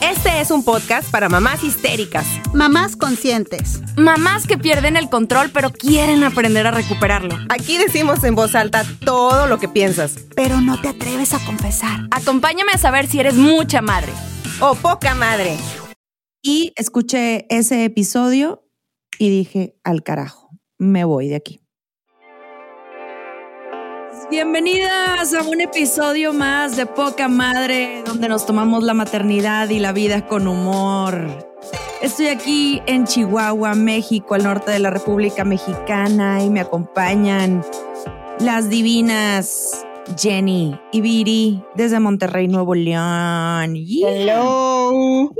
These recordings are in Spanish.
Este es un podcast para mamás histéricas, Mamás conscientes. Mamás que pierden el control pero quieren aprender a recuperarlo. Aquí decimos en voz alta todo lo que piensas. Pero no te atreves a confesar. Acompáñame a saber si eres mucha madre. O poca madre. Y escuché ese episodio y dije, al carajo, me voy de aquí. Bienvenidas a un episodio más de Poca Madre, donde nos tomamos la maternidad y la vida con humor. Estoy aquí en Chihuahua, México, al norte de la República Mexicana, y me acompañan las divinas Jenny y Viri desde Monterrey, Nuevo León. Yeah. Hello.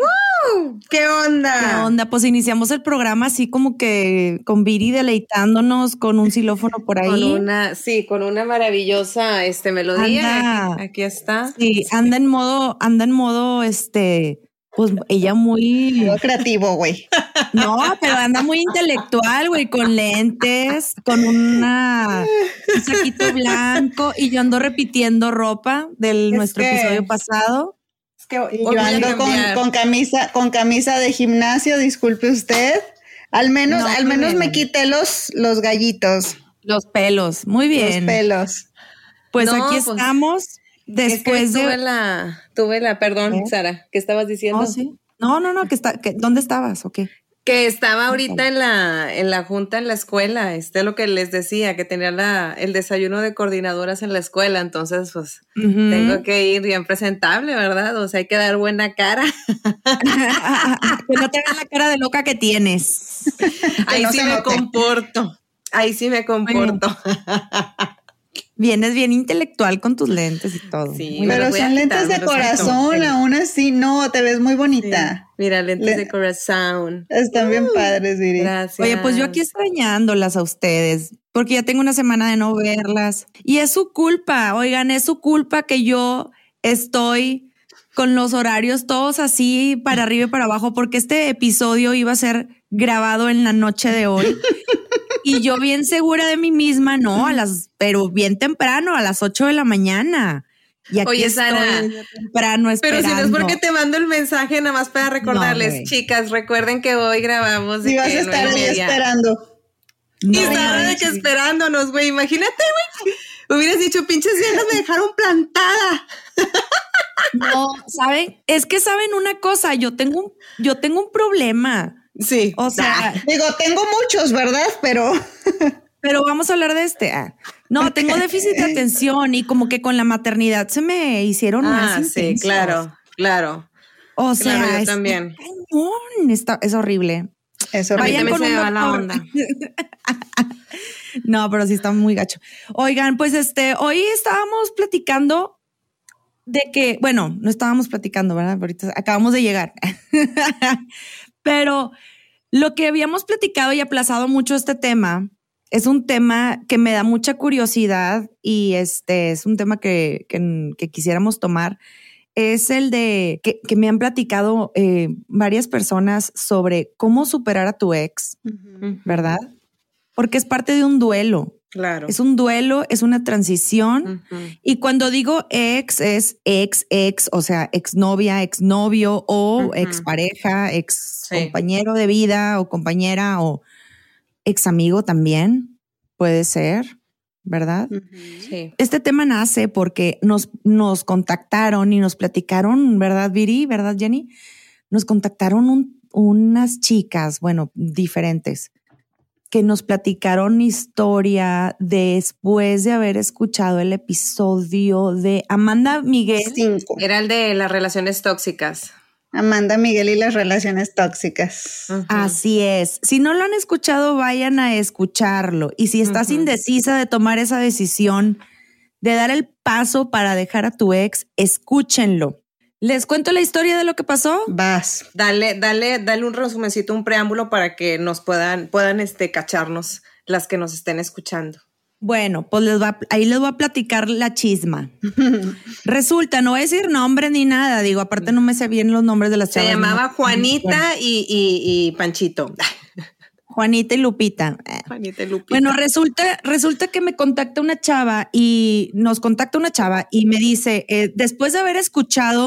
¿Qué onda? ¿Qué onda? Pues iniciamos el programa así como que con Viri deleitándonos con un xilófono por ahí. Con una, sí, con una maravillosa este, melodía. Anda. Aquí, está. Sí, anda en modo, anda en modo, este, pues ella muy, Todo creativo, güey. no, pero anda muy intelectual, güey, con lentes, con una, un saquito blanco y yo ando repitiendo ropa de nuestro que- episodio pasado. Es que Y yo ando con, camisa, con camisa de gimnasio, disculpe usted. Al menos, No, al menos me quité los, los gallitos, Los pelos, muy bien. los pelos. Pues No, aquí pues, estamos Es que después tuve de... la, tuve la, perdón, ¿Eh? Sara, ¿qué estabas diciendo? Oh, sí. No, no, no, que está, que, ¿dónde estabas? ¿O qué? Que estaba ahorita en la, en la junta en la escuela, este es lo que les decía, que tenía la, el desayuno de coordinadoras en la escuela, entonces pues tengo que ir bien presentable, ¿verdad? O sea, hay que dar buena cara. que no te vean la cara de loca que tienes. Ahí no sí me note. comporto. Ahí sí me comporto. Vienes bien intelectual con tus lentes y todo. Sí, Muy Pero los voy a son lentes quitar, de corazón, aún así, no, te ves muy bonita. Mira, lentes Le- de corazón. Están bien padres, Viri. Gracias. Oye, pues yo aquí extrañándolas a ustedes, porque ya tengo una semana de no verlas. Y es su culpa, oigan, es su culpa que yo estoy con los horarios todos así para arriba y para abajo, porque este episodio iba a ser grabado en la noche de hoy. y yo bien segura de mí misma, no, a las, pero bien temprano, a las 8 de la mañana. Y aquí Oye, estoy Sara, temprano Pero esperando. si no es porque te mando el mensaje, nada más para recordarles, chicas, recuerden que hoy grabamos. Si vas a estar y ahí esperando. Y Sara de que esperándonos, güey. Imagínate, güey. Hubieras dicho, pinches viejas me dejaron plantada. No, ¿saben? Es que saben una cosa, yo tengo un, yo tengo un problema. Sí. O sea, Digo, tengo muchos, ¿verdad? Pero pero vamos a hablar de este. Ah, No, tengo déficit de atención y como que con la maternidad se me hicieron más Ah, sí, claro, claro. O sea, Claro, yo también. cañón, está- es horrible. A mí Vayan con se me va la onda. No, pero sí está muy gacho. Oigan, pues este, hoy estábamos platicando de que, bueno, no estábamos platicando, ¿verdad? Ahorita acabamos de llegar. Pero lo que habíamos platicado y aplazado mucho este tema es un tema que me da mucha curiosidad y este es un tema que, que- que quisiéramos tomar. Es el de que, que me han platicado eh, varias personas sobre cómo superar a tu ex, ¿verdad? Porque es parte de un duelo. Claro. Es un duelo, es una transición. Y cuando digo ex, es ex, ex, o sea, exnovia, exnovio o Ujú. expareja, ex Sí. compañero de vida o compañera o ex amigo también puede ser, ¿verdad? Sí. Este tema nace porque nos, nos contactaron y nos platicaron, ¿verdad, Viri? ¿Verdad, Jenny? Nos contactaron un- unas chicas, bueno, diferentes, que nos platicaron historia después de haber escuchado el episodio de Amanda Miguel. cinco. Era el de las relaciones tóxicas. Amanda Miguel y las relaciones tóxicas. Así es. Si no lo han escuchado, vayan a escucharlo. Y si estás indecisa de tomar esa decisión, de dar el paso para dejar a tu ex, escúchenlo. ¿Les cuento la historia de lo que pasó? Vas. Dale, dale, dale un resumencito, un preámbulo para que nos puedan, puedan este, cacharnos las que nos estén escuchando. Bueno, pues les va, ahí les voy a platicar la chisma. Resulta, no voy a decir nombre ni nada, digo, aparte no me sé bien los nombres de las Se chavas. llamaba no- Juanita y, y, y Panchito. Juanita y Lupita. Juanita y Lupita. Bueno, resulta, resulta que me contacta una chava y nos contacta una chava y me dice, eh, después de haber escuchado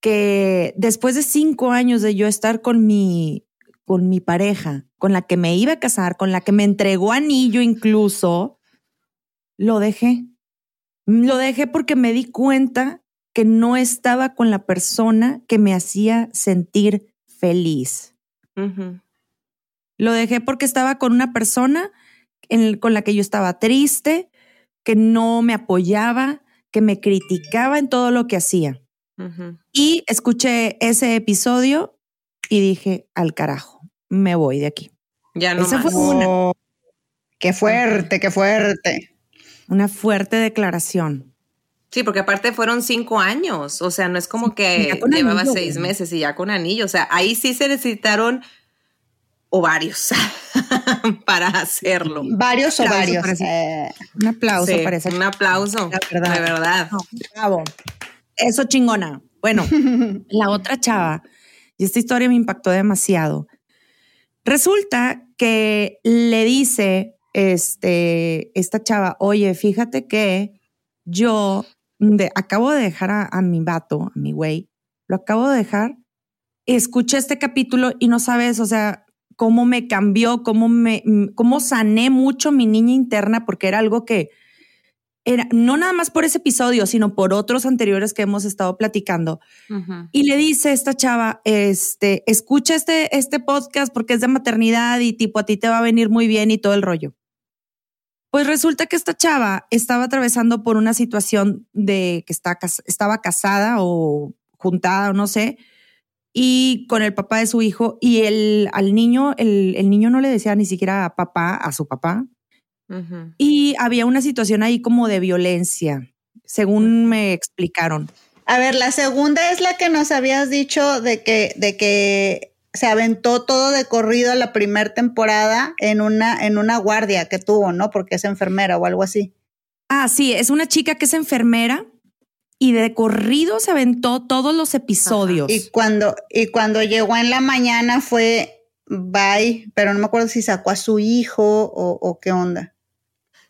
que después de cinco años de yo estar con mi, con mi pareja, con la que me iba a casar, con la que me entregó anillo incluso, lo dejé. Lo dejé porque me di cuenta que no estaba con la persona que me hacía sentir feliz. Lo dejé porque estaba con una persona con la que yo estaba triste, que no me apoyaba, que me criticaba en todo lo que hacía. Y escuché ese episodio y dije, al carajo, me voy de aquí. Ya no Esa más. fue una, Oh, qué fuerte, qué fuerte. una fuerte declaración. Sí, porque aparte fueron cinco años, o sea, no es como que llevaba anillo, seis meses y ya con anillo, o sea, ahí sí se necesitaron ovarios para hacerlo. Varios o Aplauso varios. para ese- eh, Un aplauso Sí, para esa un aplauso, La verdad. de verdad. No, bravo. Eso chingona. Bueno, la otra chava, y esta historia me impactó demasiado. Resulta que le dice este, esta chava, oye, fíjate que yo de- acabo de dejar a, a mi vato, a mi güey, lo acabo de dejar. Escuché este capítulo y no sabes, o sea, cómo me cambió, cómo me, cómo sané mucho mi niña interna, porque era algo que, era no nada más por ese episodio, sino por otros anteriores que hemos estado platicando. Y le dice esta chava, este, escucha este, este podcast porque es de maternidad y tipo a ti te va a venir muy bien y todo el rollo. Pues resulta que esta chava estaba atravesando por una situación de que está, estaba casada o juntada o no sé, y con el papá de su hijo y el, al niño, el, el niño no le decía ni siquiera a papá, a su papá, Y había una situación ahí como de violencia, según me explicaron. A ver, la segunda es la que nos habías dicho de que, de que se aventó todo de corrido la primera temporada en una, en una guardia que tuvo, ¿no? Porque es enfermera o algo así. Ah, sí, es una chica que es enfermera y de corrido se aventó todos los episodios. Y cuando, y cuando llegó en la mañana fue bye, pero no me acuerdo si sacó a su hijo o, o qué onda.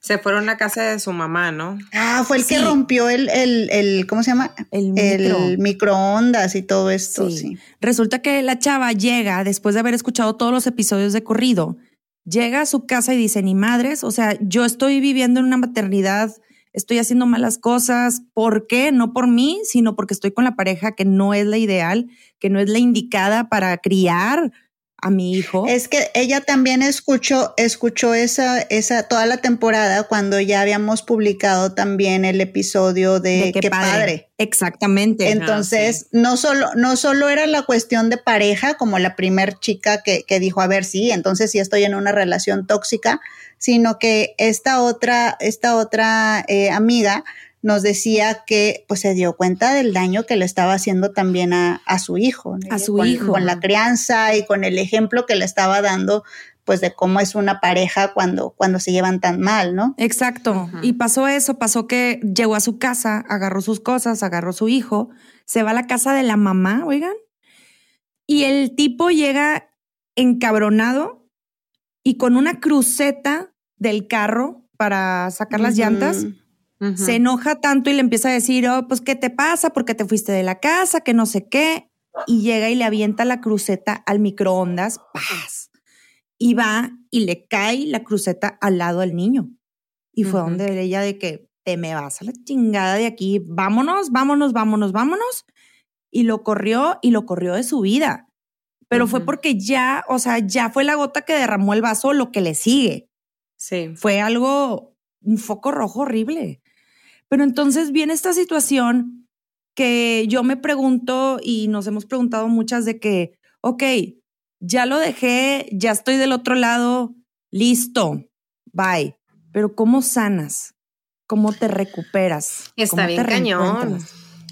Se fueron a casa de su mamá, ¿no? Ah, fue el que rompió el, el, el, ¿cómo se llama? El El micro. microondas y todo esto, Sí. sí. Resulta que la chava llega después de haber escuchado todos los episodios de corrido, llega a su casa y dice, ni madres, o sea, yo estoy viviendo en una maternidad, estoy haciendo malas cosas, ¿por qué? No por mí, sino porque estoy con la pareja que no es la ideal, que no es la indicada para criar a mi hijo. Es que ella también escuchó, escuchó esa, esa, toda la temporada cuando ya habíamos publicado también el episodio de, Qué, padre. Exactamente. Entonces, no solo, no solo era la cuestión de pareja, como la primer chica que, que dijo, a ver, sí, entonces sí estoy en una relación tóxica, sino que esta otra, esta otra eh, amiga nos decía que pues se dio cuenta del daño que le estaba haciendo también a, a su hijo. A su con, hijo. Con la crianza y con el ejemplo que le estaba dando pues de cómo es una pareja cuando, cuando se llevan tan mal, ¿no? Exacto. Y pasó eso, pasó que llegó a su casa, agarró sus cosas, agarró su hijo, se va a la casa de la mamá, oigan, y el tipo llega encabronado y con una cruceta del carro para sacar las llantas, Se enoja tanto y le empieza a decir, oh, pues, ¿qué te pasa? ¿Por qué te fuiste de la casa? Que no sé qué. Y llega y le avienta la cruceta al microondas, ¡paz! Y va y le cae la cruceta al lado del niño. Y fue donde ella de que te me vas a la chingada de aquí, vámonos, vámonos, vámonos, vámonos. Y lo corrió y lo corrió de su vida. Pero fue porque ya, o sea, ya fue la gota que derramó el vaso lo que le sigue Sí. fue algo, un foco rojo horrible. Pero entonces viene esta situación que yo me pregunto y nos hemos preguntado muchas de que, ok, ya lo dejé, ya estoy del otro lado, listo, bye. Pero ¿cómo sanas? ¿Cómo te recuperas? Está ¿Cómo bien cañón.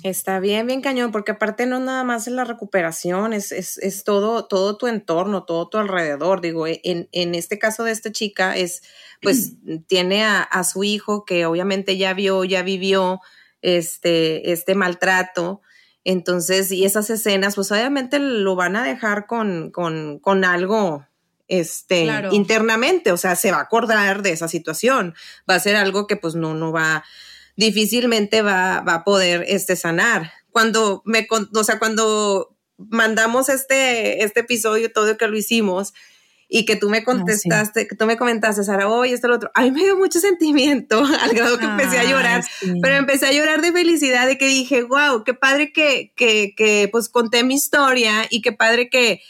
Está bien, bien cañón, porque aparte no nada más es la recuperación, es, es, es todo, todo tu entorno, todo tu alrededor. Digo, en, en este caso de esta chica es, pues, tiene a, a su hijo que obviamente ya vio, ya vivió este, este maltrato. Entonces, y esas escenas, pues obviamente lo van a dejar con, con, con algo este, Claro. internamente, o sea, se va a acordar de esa situación, va a ser algo que pues no, no va, difícilmente va, va a poder este, sanar. Cuando me, o sea, cuando mandamos este, este episodio, todo que lo hicimos, y que tú me contestaste, que tú me comentaste, Sara, oye, esto, lo otro, a mí me dio mucho sentimiento, al grado que empecé a llorar, sí. pero empecé a llorar de felicidad, de que dije, wow, qué padre que, que, que pues conté mi historia y qué padre que,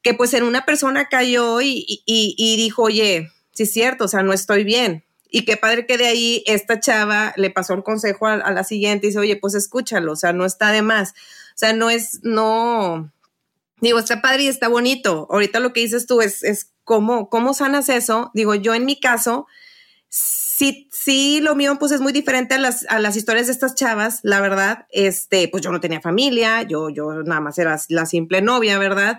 que pues en una persona cayó y, y, y dijo, oye, sí es cierto, o sea, no estoy bien. Y qué padre que de ahí esta chava le pasó el consejo a, a la siguiente y dice, oye, pues escúchalo, o sea, no está de más. O sea, no es, no, digo, está padre y está bonito. Ahorita lo que dices tú es, es cómo, cómo sanas eso. Digo, yo en mi caso, sí, sí, lo mío pues es muy diferente a las, a las historias de estas chavas, la verdad. Este, pues yo no tenía familia, yo, yo nada más era la simple novia, ¿verdad?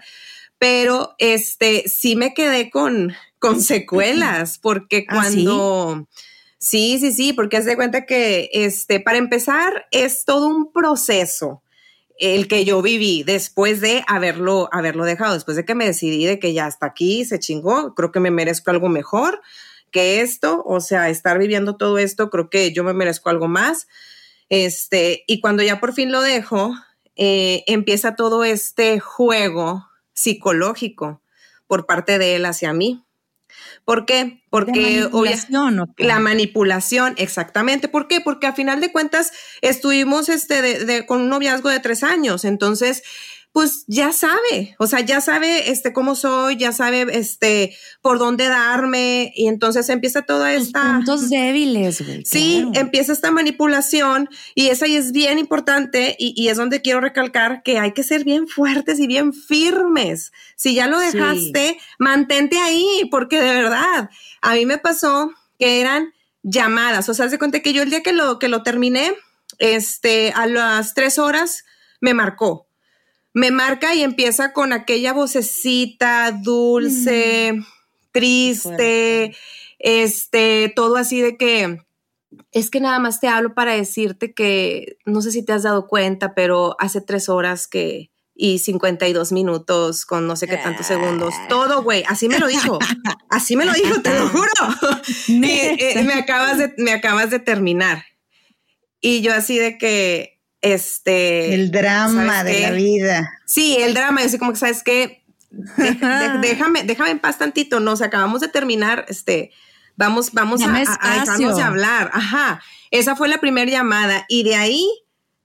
Pero este, sí me quedé con, con secuelas, porque ¿Ah, sí? cuando... Sí, sí, sí, porque haz de cuenta que, este, para empezar, es todo un proceso el que yo viví después de haberlo, haberlo dejado, después de que me decidí de que ya hasta aquí se chingó, creo que me merezco algo mejor que esto, o sea, estar viviendo todo esto, creo que yo me merezco algo más. Este, y cuando ya por fin lo dejo, eh, empieza todo este juego psicológico por parte de él hacia mí. ¿Por qué? Porque ¿De obvia- manipulación la manipulación, exactamente. ¿Por qué? Porque a final de cuentas estuvimos este de, de- con un noviazgo de tres años. Entonces, pues ya sabe, o sea, ya sabe este cómo soy, ya sabe este por dónde darme. Y entonces empieza toda esta. puntos débiles, güey. Sí, claro. empieza esta manipulación y esa ahí es bien importante y, y es donde quiero recalcar que hay que ser bien fuertes y bien firmes. Si ya lo Sí. dejaste, mantente ahí, porque de verdad, a mí me pasó que eran llamadas, o sea, se cuenta que yo el día que lo, que lo terminé, este, a las tres horas me marcó. Me marca y empieza con aquella vocecita dulce, triste, este, todo así de que es que nada más te hablo para decirte que no sé si te has dado cuenta, pero hace tres horas que y 52 minutos con no sé qué tantos segundos, todo, güey, así me lo dijo, así me lo dijo, te lo juro. Y, eh, me acabas de, me acabas de terminar. Y yo así de que, este... El drama ¿sabes de qué? la vida. Sí, el drama, yo así como que, ¿sabes qué? De- de- déjame, déjame en paz tantito, nos acabamos de terminar, este, vamos, vamos a, a- a dejarnos de hablar, ajá. Esa fue la primera llamada y de ahí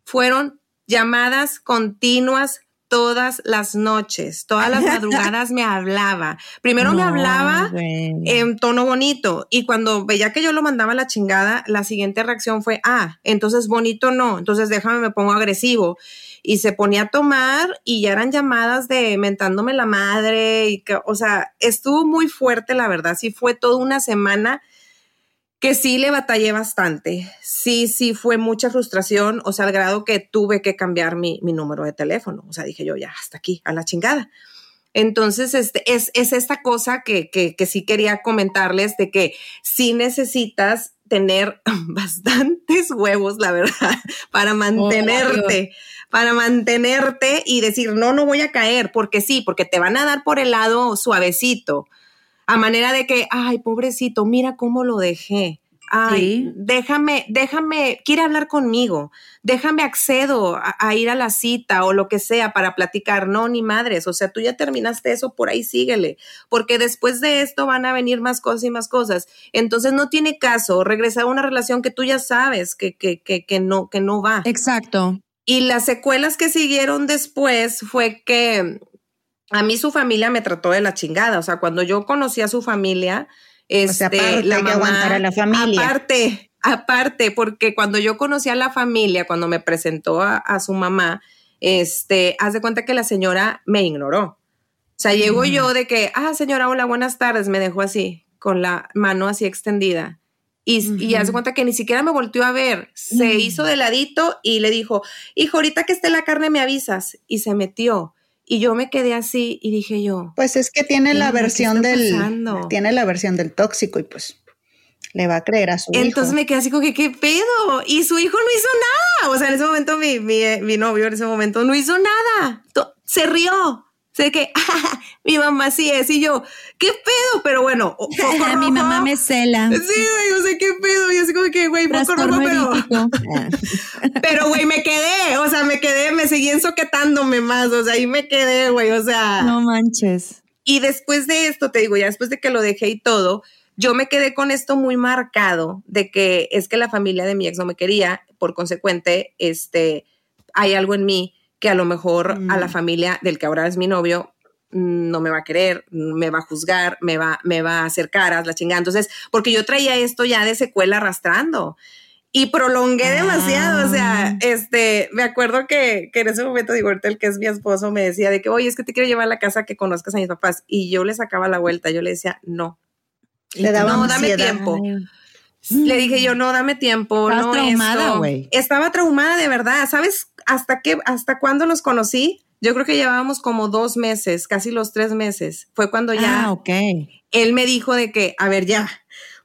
fueron llamadas continuas todas las noches, todas las madrugadas me hablaba. Primero me hablaba güey. en tono bonito. Y cuando veía que yo lo mandaba a la chingada, la siguiente reacción fue, ah, entonces bonito no, entonces déjame, me pongo agresivo. Y se ponía a tomar y ya eran llamadas de mentándome la madre. Y que, o sea, estuvo muy fuerte, la verdad. Sí fue toda una semana que sí le batallé bastante. Sí, sí, fue mucha frustración, o sea, al grado que tuve que cambiar mi, mi número de teléfono. O sea, dije yo, ya, hasta aquí, a la chingada. Entonces, este, es, es esta cosa que, que, que sí quería comentarles de que sí necesitas tener bastantes huevos, la verdad, para mantenerte, para mantenerte y decir, no, no voy a caer, porque sí, porque te van a dar por el lado suavecito a manera de que, ay, pobrecito, mira cómo lo dejé. Ay, déjame, déjame, quiere hablar conmigo, déjame accedo a, ir a la cita o lo que sea para platicar. No, ni madres, o sea, tú ya terminaste eso, por ahí síguele, porque después de esto van a venir más cosas y más cosas. Entonces no tiene caso regresar a una relación que tú ya sabes que, que, que, que no, que no va. Exacto. Y las secuelas que siguieron después fue que a mí su familia me trató de la chingada. O sea, cuando yo conocí a su familia, este, aparte, la mamá, a la familia. Aparte, aparte, porque cuando yo conocí a la familia, cuando me presentó a, su mamá, este, haz de cuenta que la señora me ignoró. O sea, llego yo de que, ah, señora, hola, buenas tardes, me dejó así, con la mano así extendida. Y, y haz de cuenta que ni siquiera me volteó a ver, se hizo de ladito y le dijo, hijo, ahorita que esté la carne me avisas. Y se metió. Y yo me quedé así y dije yo. Pues es que tiene la versión del. Tiene la versión del tóxico y pues le va a creer a su hijo. Entonces me quedé así como que, ¿qué pedo? Y su hijo no hizo nada. O sea, en ese momento mi, mi, mi novio en ese momento no hizo nada. Se rió. Sé que mi mamá sí es y yo, ¿qué pedo? Pero bueno, mi mamá me cela. Sí, güey, o sea, ¿qué pedo? Y así como que, güey, poco rojo, pero. pero, güey, me quedé, o sea, me quedé, me seguí ensoquetándome más, o sea, ahí me quedé, güey, o sea. No manches. Y después de esto, te digo, ya después de que lo dejé y todo, yo me quedé con esto muy marcado de que es que la familia de mi ex no me quería, por consecuente, este, hay algo en mí que a lo mejor a la mm. familia del que ahora es mi novio mm, no me va a querer, me va a juzgar, me va, me va a hacer caras, la chingada. Entonces, porque yo traía esto ya de secuela arrastrando y prolongué demasiado. O sea, ah. este, me acuerdo que, que en ese momento, digo, ahorita el que es mi esposo me decía de que, oye, es que te quiero llevar a la casa que conozcas a mis papás. Y yo le sacaba la vuelta, yo le decía, no. Le daba no, dame tiempo. Le dije yo, no, dame tiempo. no traumada, güey. Estaba traumada de verdad. ¿Sabes hasta qué, hasta cuándo los conocí? Yo creo que llevábamos como dos meses, casi los tres meses. Fue cuando ya. Ah, ok. Él me dijo de que, a ver, ya,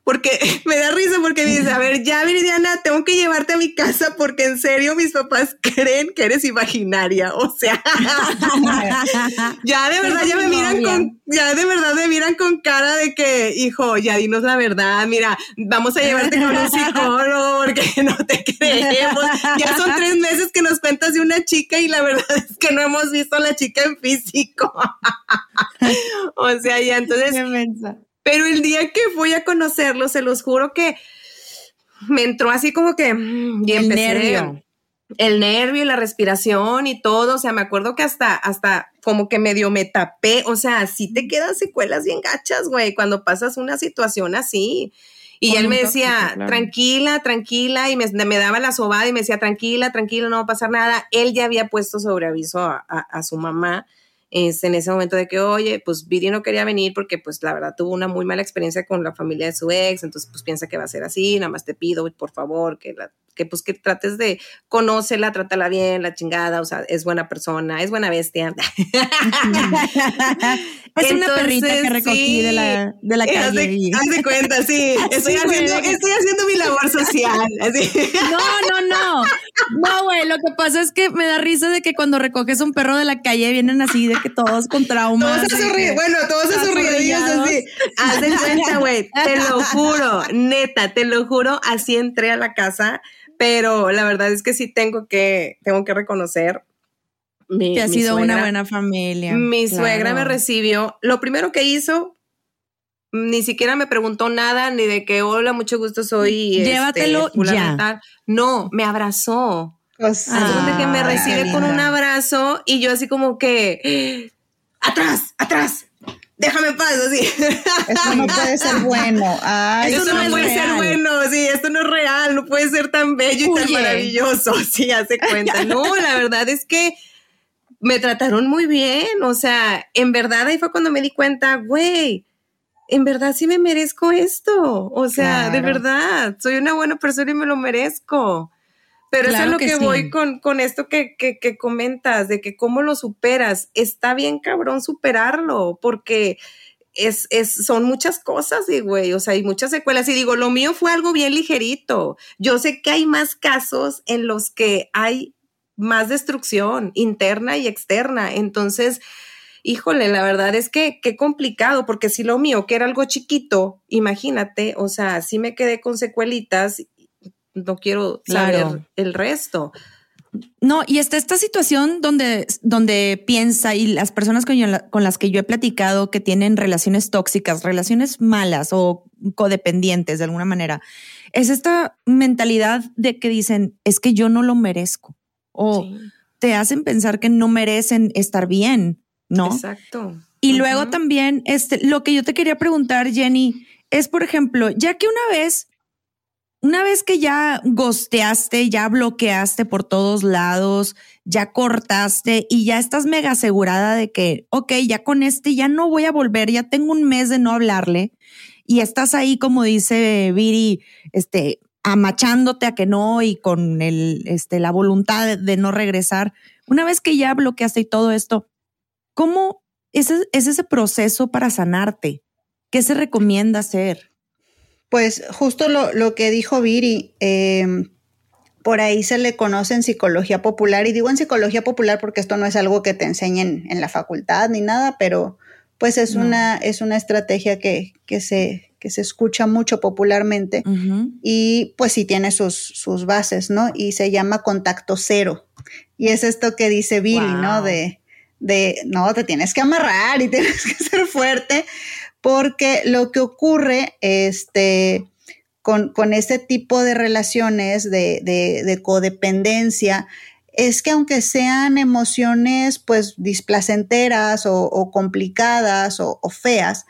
porque me da risa porque me dice, a ver, ya Viridiana, tengo que llevarte a mi casa porque en serio mis papás creen que eres imaginaria, o sea, ya de verdad ya me miran con, ya de verdad me miran con cara de que, hijo, ya dinos la verdad, mira, vamos a llevarte con un psicólogo porque no te creemos, ya son tres meses que nos cuentas de una chica y la verdad es que no hemos visto a la chica en físico, o sea, ya entonces... Pero el día que fui a conocerlo, se los juro que me entró así como que mm, y el nervio. El nervio y la respiración y todo, o sea, me acuerdo que hasta, hasta como que medio me tapé, o sea, sí te quedan secuelas bien gachas, güey, cuando pasas una situación así. Y él me decía, tranquila, tranquila, y me, daba la sobada y me decía, tranquila, tranquila, no va a pasar nada. Él ya había puesto sobre aviso a su mamá es en ese momento de que, oye, pues Viri no quería venir porque pues la verdad tuvo una muy mala experiencia con la familia de su ex, entonces pues piensa que va a ser así, nada más te pido, por favor, que la que pues que trates de conócela, trátala bien, la chingada, o sea, es buena persona, es buena bestia. es una perrita que recogí de la, de la calle. Haz de, cuenta, sí. Estoy, haciendo, estoy haciendo mi labor social. No, no, no. No, güey, lo que pasa es que me da risa de que cuando recoges un perro de la calle vienen así de que todos con traumas. Todos bueno, todos asurridos así. Haz de cuenta, güey, te lo juro, neta, te lo juro, así entré a la casa pero la verdad es que sí tengo que, tengo que reconocer. Mi, que ha sido una buena familia. Mi suegra me recibió. Lo primero que hizo, ni siquiera me preguntó nada, ni de que hola, mucho gusto, soy. Este, Llévatelo ya. No, me abrazó. Que me recibe con un abrazo y yo así como que atrás, atrás, déjame paz, así. Esto no puede ser bueno. Ay, esto no, puede ser bueno, sí, esto no es real, no puede ser tan bello y tan maravilloso, sí, hace cuenta. No, la verdad es que me trataron muy bien, o sea, en verdad ahí fue cuando me di cuenta, güey, en verdad sí me merezco esto. O sea, de verdad, soy una buena persona y me lo merezco. Pero Claro eso es lo que que, sí. voy con, con esto que, que, que comentas, de que cómo lo superas. Está bien cabrón superarlo, porque es, es, son muchas cosas, güey, o sea, hay muchas secuelas. Y digo, lo mío fue algo bien ligerito. Yo sé que hay más casos en los que hay más destrucción interna y externa. Entonces, híjole, la verdad es que qué complicado, porque si lo mío, que era algo chiquito, imagínate, o sea, si me quedé con secuelitas, no quiero saber Claro. el resto. No, y está esta situación donde, donde piensa y las personas con, yo- con las que yo he platicado que tienen relaciones tóxicas, relaciones malas o codependientes de alguna manera, es esta mentalidad de que dicen, es que yo no lo merezco o Sí, te hacen pensar que no merecen estar bien, ¿no? Exacto. Y luego también, este, lo que yo te quería preguntar, Jenny, es, por ejemplo, ya que una vez, una vez que ya gosteaste, ya bloqueaste por todos lados, ya cortaste y ya estás mega asegurada de que, ok, ya con este ya no voy a volver, ya tengo un mes de no hablarle y estás ahí, como dice Viri, este, amachándote a que no y con el, este, la voluntad de, no regresar. Una vez que ya bloqueaste y todo esto, ¿cómo es ese proceso para sanarte? ¿Qué se recomienda hacer? Pues justo lo, lo que dijo Viri, eh, por ahí se le conoce en psicología popular, y digo en psicología popular porque esto no es algo que te enseñen en la facultad ni nada, pero pues es, No. una, es una estrategia que, que, se, que se escucha mucho popularmente y pues sí tiene sus, sus bases, ¿no? Y se llama contacto cero. Y es esto que dice Viri, ¿no? Wow. De, de, no, te tienes que amarrar y tienes que ser fuerte, porque lo que ocurre, este, con, con este tipo de relaciones de, de, de codependencia, es que aunque sean emociones pues displacenteras o, o complicadas o, o feas,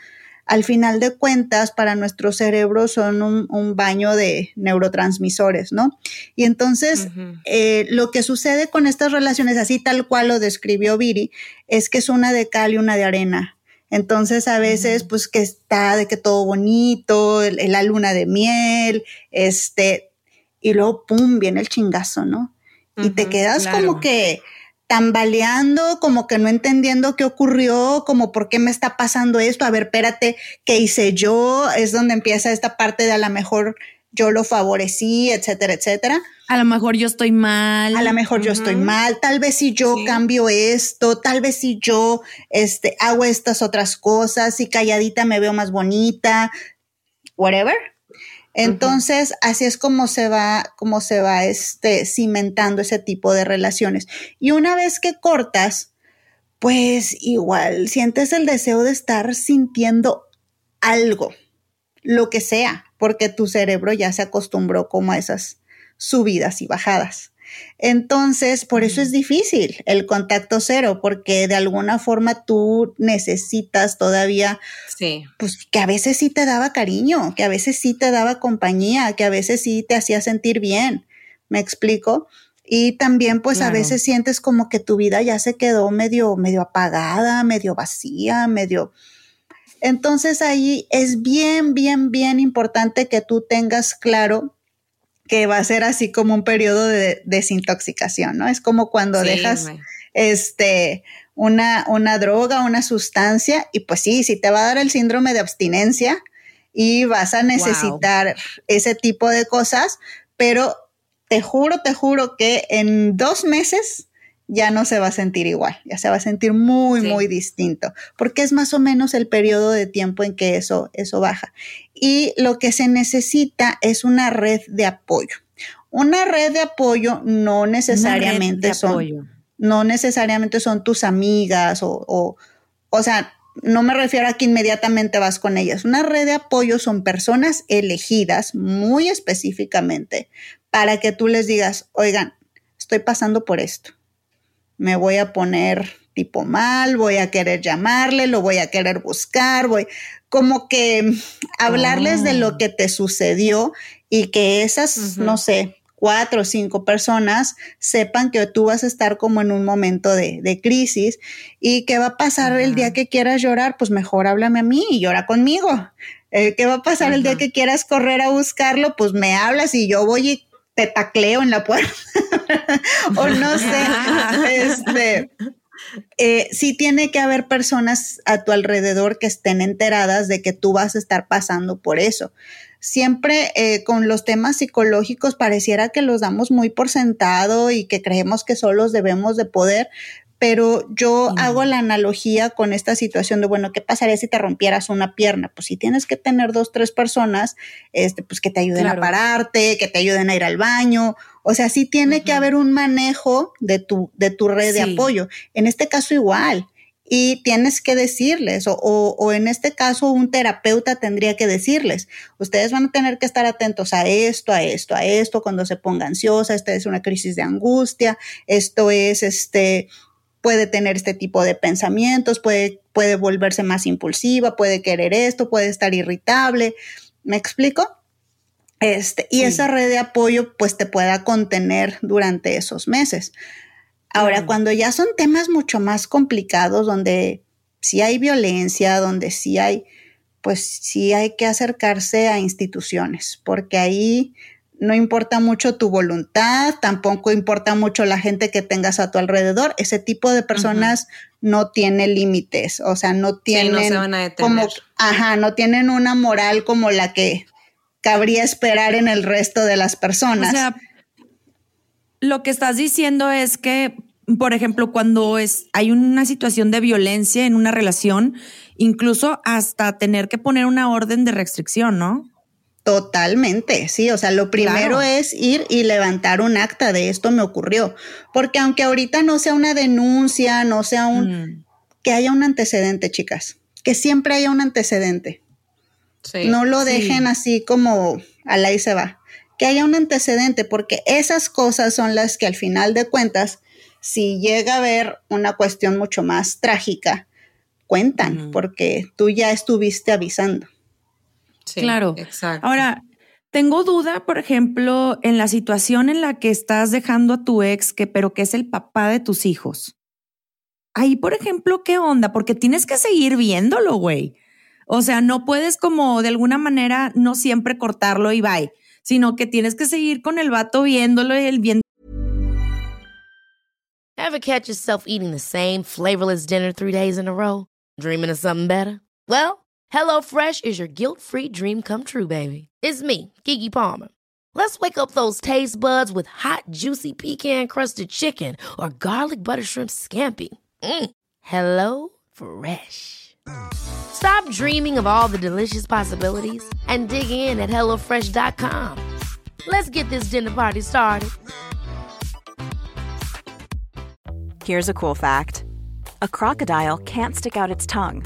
al final de cuentas para nuestro cerebro son un, un baño de neurotransmisores, ¿no? Y entonces eh, lo que sucede con estas relaciones, así tal cual lo describió Viri, es que es una de cal y una de arena. Entonces a veces pues que está de que todo bonito, el- la luna de miel, este, y luego pum, viene el chingazo, ¿no? y te quedas claro. como que tambaleando, como que no entendiendo qué ocurrió, como por qué me está pasando esto, a ver, espérate, ¿qué hice yo? Es donde empieza esta parte de a lo mejor yo lo favorecí, etcétera, etcétera. A lo mejor yo estoy mal. A lo mejor yo estoy mal, tal vez si yo Sí. cambio esto, tal vez si yo este, hago estas otras cosas, si calladita me veo más bonita, whatever. Entonces, así es como se va, como se va este, cimentando ese tipo de relaciones. Y una vez que cortas, pues igual sientes el deseo de estar sintiendo algo, lo que sea, porque tu cerebro ya se acostumbró como a esas subidas y bajadas. Entonces, por eso es difícil el contacto cero, porque de alguna forma tú necesitas todavía Sí. pues que a veces sí te daba cariño, que a veces sí te daba compañía, que a veces sí te hacía sentir bien. ¿Me explico? Y también pues a veces sientes como que tu vida ya se quedó medio medio apagada, medio vacía, medio Entonces ahí es bien bien bien importante que tú tengas claro que va a ser así como un periodo de desintoxicación, ¿no? Es como cuando Sí, dejas este, una, una droga, una sustancia, y pues sí, sí te va a dar el síndrome de abstinencia y vas a necesitar ese tipo de cosas, pero te juro, te juro que en dos meses ya no se va a sentir igual, ya se va a sentir muy, Sí. muy distinto, porque es más o menos el periodo de tiempo en que eso, eso baja. Y lo que se necesita es una red de apoyo. Una red de apoyo no necesariamente son apoyo. no necesariamente son tus amigas o, o, o sea, no me refiero a que inmediatamente vas con ellas. Una red de apoyo son personas elegidas muy específicamente para que tú les digas, oigan, estoy pasando por esto. Me voy a poner tipo mal, voy a querer llamarle, lo voy a querer buscar, voy como que hablarles de lo que te sucedió y que esas, no sé, cuatro o cinco personas sepan que tú vas a estar como en un momento de, de crisis y qué va a pasar el día que quieras llorar, pues mejor háblame a mí y llora conmigo. Eh, ¿Qué va a pasar el día que quieras correr a buscarlo? Pues me hablas y yo voy y te tacleo en la puerta. o no sé. este, eh, sí tiene que haber personas a tu alrededor que estén enteradas de que tú vas a estar pasando por eso. Siempre eh, con los temas psicológicos pareciera que los damos muy por sentado y que creemos que solos debemos de poder, pero yo hago la analogía con esta situación de, bueno, ¿qué pasaría si te rompieras una pierna? Pues si tienes que tener dos, tres personas, este, pues que te ayuden a pararte, que te ayuden a ir al baño. O sea, sí tiene que haber un manejo de tu, de tu red de apoyo. En este caso igual. Y tienes que decirles, o, o, en este caso un terapeuta tendría que decirles, ustedes van a tener que estar atentos a esto, a esto, a esto, cuando se ponga ansiosa, esta es una crisis de angustia, esto es este, puede tener este tipo de pensamientos, puede, puede volverse más impulsiva, puede querer esto, puede estar irritable. ¿Me explico? Este, y esa red de apoyo pues te pueda contener durante esos meses. Ahora, cuando ya son temas mucho más complicados, donde sí hay violencia, donde sí hay, pues sí hay que acercarse a instituciones, porque ahí no importa mucho tu voluntad, tampoco importa mucho la gente que tengas a tu alrededor. Ese tipo de personas no tiene límites, o sea, no tienen como, ajá, no tienen una moral como la que cabría esperar en el resto de las personas. O sea, lo que estás diciendo es que, por ejemplo, cuando es, hay una situación de violencia en una relación, incluso hasta tener que poner una orden de restricción, ¿no? Totalmente, sí, o sea, lo primero es ir y levantar un acta de esto me ocurrió, porque aunque ahorita no sea una denuncia, no sea un, mm. que haya un antecedente, chicas, que siempre haya un antecedente. no lo dejen así como al ahí se va, que haya un antecedente, porque esas cosas son las que al final de cuentas, si llega a haber una cuestión mucho más trágica, cuentan, porque tú ya estuviste avisando claro. Exacto. Ahora, tengo duda, por ejemplo, en la situación en la que estás dejando a tu ex, que, pero que es el papá de tus hijos. Ahí, por ejemplo, ¿qué onda? Porque tienes que seguir viéndolo, güey. O sea, no puedes como de alguna manera no siempre cortarlo y bye, sino que tienes que seguir con el vato viéndolo y el viendo. Ever catch yourself eating the same flavorless dinner three days in a row? Dreaming of something better? Well, HelloFresh is your guilt-free dream come true, baby. It's me, Gigi Palmer. Let's wake up those taste buds with hot, juicy pecan-crusted chicken or garlic butter shrimp scampi. Mm. Hello Fresh. Stop dreaming of all the delicious possibilities and dig in at HelloFresh.com. Let's get this dinner party started. Here's a cool fact. A crocodile can't stick out its tongue.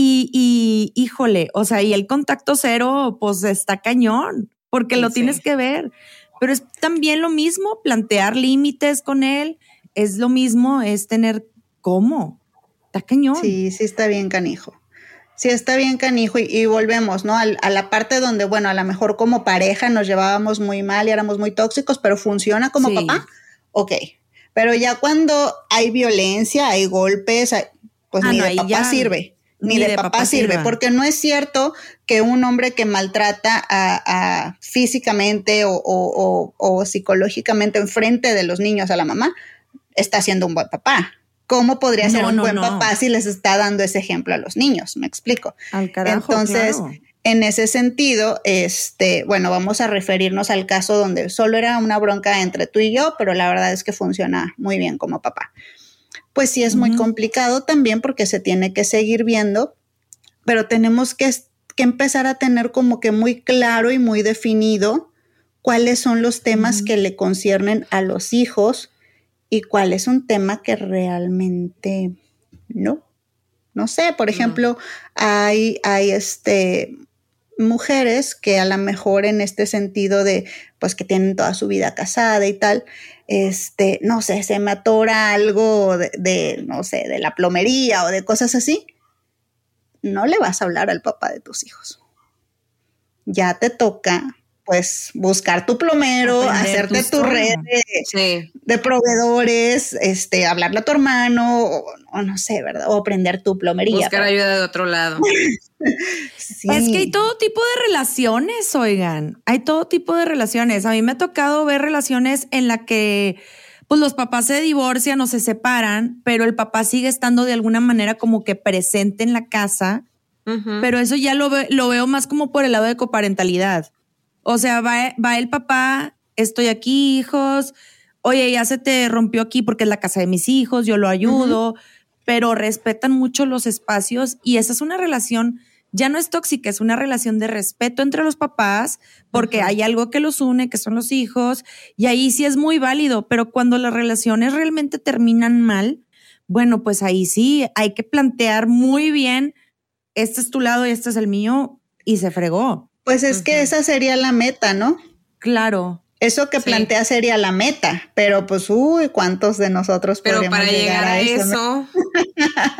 Y, híjole, o sea, y el contacto cero, pues está cañón, porque lo tienes que ver. Pero es también lo mismo, plantear límites con él, es lo mismo, es tener cómo. Está cañón. Sí, sí está bien canijo. Sí, está bien canijo y, volvemos, ¿no? A, la parte donde, bueno, a lo mejor como pareja nos llevábamos muy mal y éramos muy tóxicos, pero funciona como papá, ok. Pero ya cuando hay violencia, hay golpes, pues ah, ni de papá sirve ni, de, papá, sirve, porque no es cierto que un hombre que maltrata a, físicamente o, o, o, psicológicamente enfrente de los niños a la mamá está siendo un buen papá. ¿Cómo podría ser un buen papá si les está dando ese ejemplo a los niños? Me explico. Entonces, en ese sentido, este, bueno, vamos a referirnos al caso donde solo era una bronca entre tú y yo, pero la verdad es que funciona muy bien como papá pues sí es muy complicado también porque se tiene que seguir viendo, pero tenemos que, que, empezar a tener como que muy claro y muy definido cuáles son los temas que le conciernen a los hijos y cuál es un tema que realmente no. No sé, por ejemplo, hay, hay este, mujeres que a lo mejor en este sentido de, pues que tienen toda su vida casada y tal, este, no sé, se me atora algo de, de, no sé, de la plomería o de cosas así, no le vas a hablar al papá de tus hijos. Ya te toca pues buscar tu plomero, Aprender hacerte tu red de, Sí. de proveedores, este, hablarle a tu hermano, o, o no sé, ¿verdad? O aprender tu plomería. Buscar pero- ayuda de otro lado. Sí. Es que hay todo tipo de relaciones, oigan. Hay todo tipo de relaciones. A mí me ha tocado ver relaciones en la que pues los papás se divorcian o se separan, pero el papá sigue estando de alguna manera como que presente en la casa. Pero eso ya lo, ve- lo veo más como por el lado de coparentalidad. O sea, va, va el papá, estoy aquí, hijos. Oye, ya se te rompió aquí porque es la casa de mis hijos, yo lo ayudo, pero respetan mucho los espacios y esa es una relación, ya no es tóxica, es una relación de respeto entre los papás porque hay algo que los une, que son los hijos, y ahí sí es muy válido, pero cuando las relaciones realmente terminan mal, bueno, pues ahí sí hay que plantear muy bien este es tu lado y este es el mío, y se fregó. Pues es que esa sería la meta, ¿no? Claro. Eso que Sí. plantea sería la meta, pero pues, uy, ¿cuántos de nosotros Pero para llegar a eso? eso,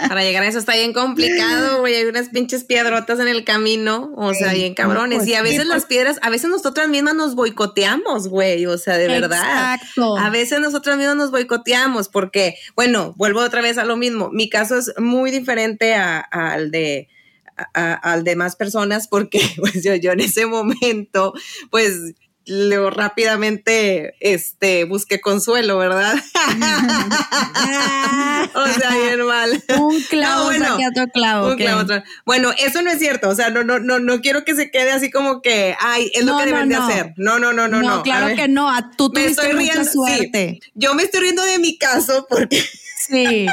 para llegar a eso está bien complicado, güey. Hay unas pinches piedrotas en el camino, o sea, bien cabrones. pues y a veces las piedras, a veces nosotras mismas nos boicoteamos, güey, o sea, de verdad. Exacto. A veces nosotros mismos nos boicoteamos porque, bueno, vuelvo otra vez a lo mismo. Mi caso es muy diferente al de a- a- al de más personas porque pues yo, yo en ese momento pues lo rápidamente este busqué consuelo, ¿verdad? o sea, bien mal. Un clavo No, bueno, otro clavo. Un ¿ok? clavo, otro. Bueno, eso no es cierto. O sea, no, no, no, no quiero que se quede así como que, ay, es lo que no, deben de no. hacer. No, no, no, no, no. Claro que no. a- Tú me tuviste estoy mucha riendo, sí. suerte. Yo me estoy riendo de mi caso porque Sí.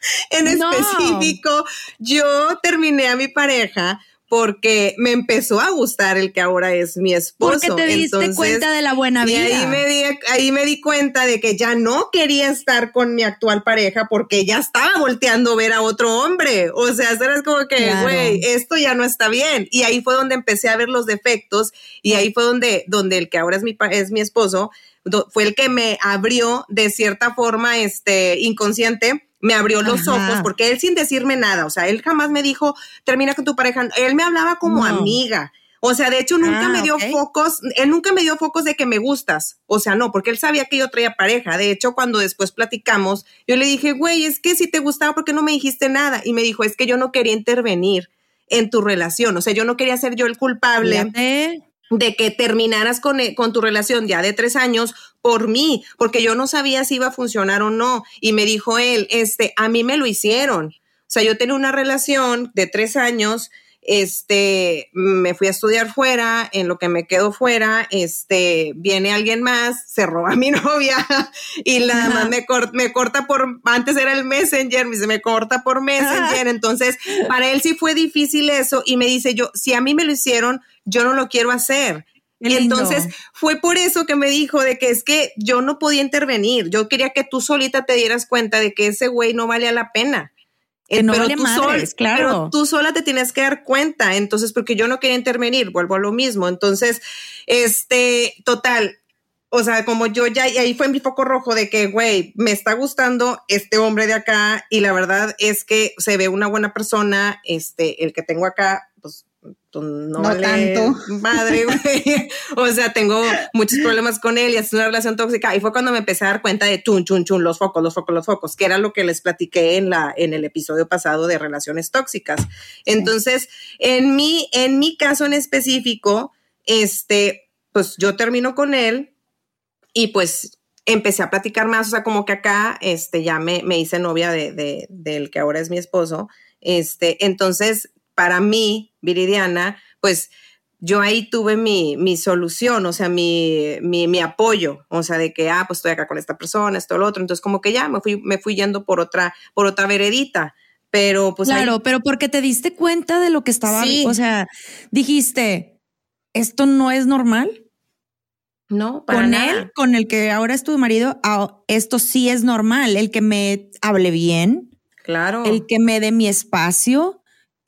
en No. específico, yo terminé a mi pareja porque me empezó a gustar el que ahora es mi esposo. Porque te diste Entonces, cuenta de la buena y vida. ahí me, di, ahí me di cuenta de que ya no quería estar con mi actual pareja porque ya estaba volteando a ver a otro hombre. O sea, era como que, Claro. güey, esto ya no está bien. Y ahí fue donde empecé a ver los defectos y ahí fue donde, donde el que ahora es mi, es mi esposo do- fue el que me abrió de cierta forma este, inconsciente. Me abrió los Ajá. ojos porque él sin decirme nada, o sea, él jamás me dijo, termina con tu pareja. Él me hablaba como No. amiga. O sea, de hecho, nunca Ah, me dio ok. focos, él nunca me dio focos de que me gustas. O sea, no, porque él sabía que yo traía pareja. De hecho, cuando después platicamos, yo le dije, güey, es que si te gustaba, ¿por qué no me dijiste nada? Y me dijo, es que yo no quería intervenir en tu relación. O sea, yo no quería ser yo el culpable Fíjate. De que terminaras con, eh, con tu relación ya de tres años por mí, porque yo no sabía si iba a funcionar o no. Y me dijo él, este, a mí me lo hicieron. O sea, yo tenía una relación de tres años, este, me fui a estudiar fuera, en lo que me quedo fuera, este, viene alguien más, se roba a mi novia y nada más me, cor- me corta por, antes era el Messenger, me dice, me corta por Messenger, entonces para él sí fue difícil eso y me dice yo, si a mí me lo hicieron, yo no lo quiero hacer. Y entonces fue por eso que me dijo de que es que yo no podía intervenir. Yo quería que tú solita te dieras cuenta de que ese güey no valía la pena. Eh, no pero, tú madres, claro. pero tú sola te tienes que dar cuenta. Entonces, porque yo no quería intervenir, vuelvo a lo mismo. Entonces, este, total. O sea, como yo ya, y ahí fue mi foco rojo de que, güey, me está gustando este hombre de acá y la verdad es que se ve una buena persona, este, el que tengo acá, pues, no, No vale tanto. madre, güey. O sea, tengo muchos problemas con él y es una relación tóxica. Y fue cuando me empecé a dar cuenta de chun, chun, chun, los focos, los focos, los focos, que era lo que les platiqué en la, en el episodio pasado de relaciones tóxicas. Entonces, en mi, en mi caso en específico, este, pues yo termino con él y pues empecé a platicar más, o sea, como que acá, este, ya me, me hice novia de, de, del que ahora es mi esposo. Este, entonces, para mí, Viridiana, pues yo ahí tuve mi, mi solución, o sea, mi, mi, mi apoyo, o sea, de que, ah, pues estoy acá con esta persona, esto, lo otro. Entonces, como que ya me fui, me fui yendo por otra, por otra veredita. Pero pues ahí- claro, pero porque te diste cuenta de lo que estaba, Sí. o sea, dijiste, esto no es normal. No, para con nada. él, con el que ahora es tu marido, ah, esto sí es normal. El que me hable bien, Claro. el que me dé mi espacio,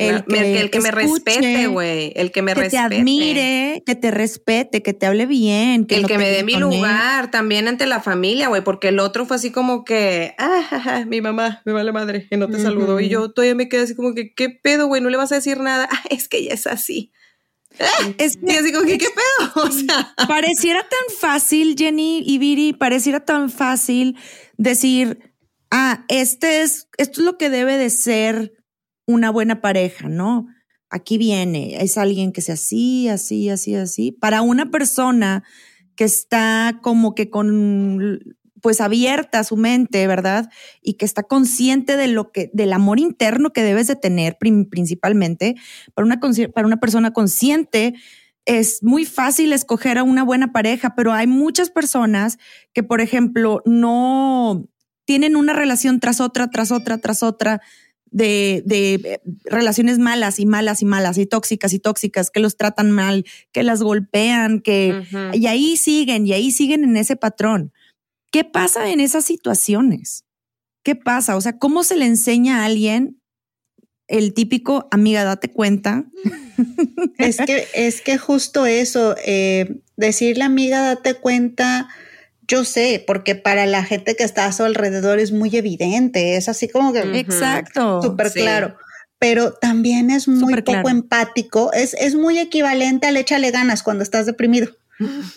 el que, el que me respete, güey. El que me que respete. te admire, que te respete, que te hable bien, que el no que me dé mi lugar también ante la familia, güey, porque el otro fue así como que, ah, ja, ja, mi mamá, me vale madre, que no te saludó. Y yo todavía me quedé así como que, ¿qué pedo, güey? No le vas a decir nada. Ah, es que ella es así. Es Y así como que, ¿qué pedo? O sea, Pareciera tan fácil, Jenny y Viri, pareciera tan fácil decir, ah, este es, esto es lo que debe de ser una buena pareja, ¿no? Aquí viene, es alguien que sea así, así, así, así. Para una persona que está como que con, pues abierta su mente, ¿verdad? Y que está consciente de lo que, del amor interno que debes de tener principalmente, para una, para una persona consciente, es muy fácil escoger a una buena pareja, pero hay muchas personas que, por ejemplo, no tienen una relación tras otra, tras otra, tras otra de, de eh, relaciones malas y malas y malas y tóxicas y tóxicas que los tratan mal, que las golpean, que y ahí siguen y ahí siguen en ese patrón. ¿Qué pasa en esas situaciones? ¿Qué pasa? O sea, ¿cómo se le enseña a alguien el típico amiga, date cuenta? Es que, es que justo eso, eh, decirle amiga, date cuenta, yo sé, porque para la gente que está a su alrededor es muy evidente, es así como que. Exacto. súper sí. claro. Pero también es muy poco claro. empático, es, es muy equivalente al échale ganas cuando estás deprimido.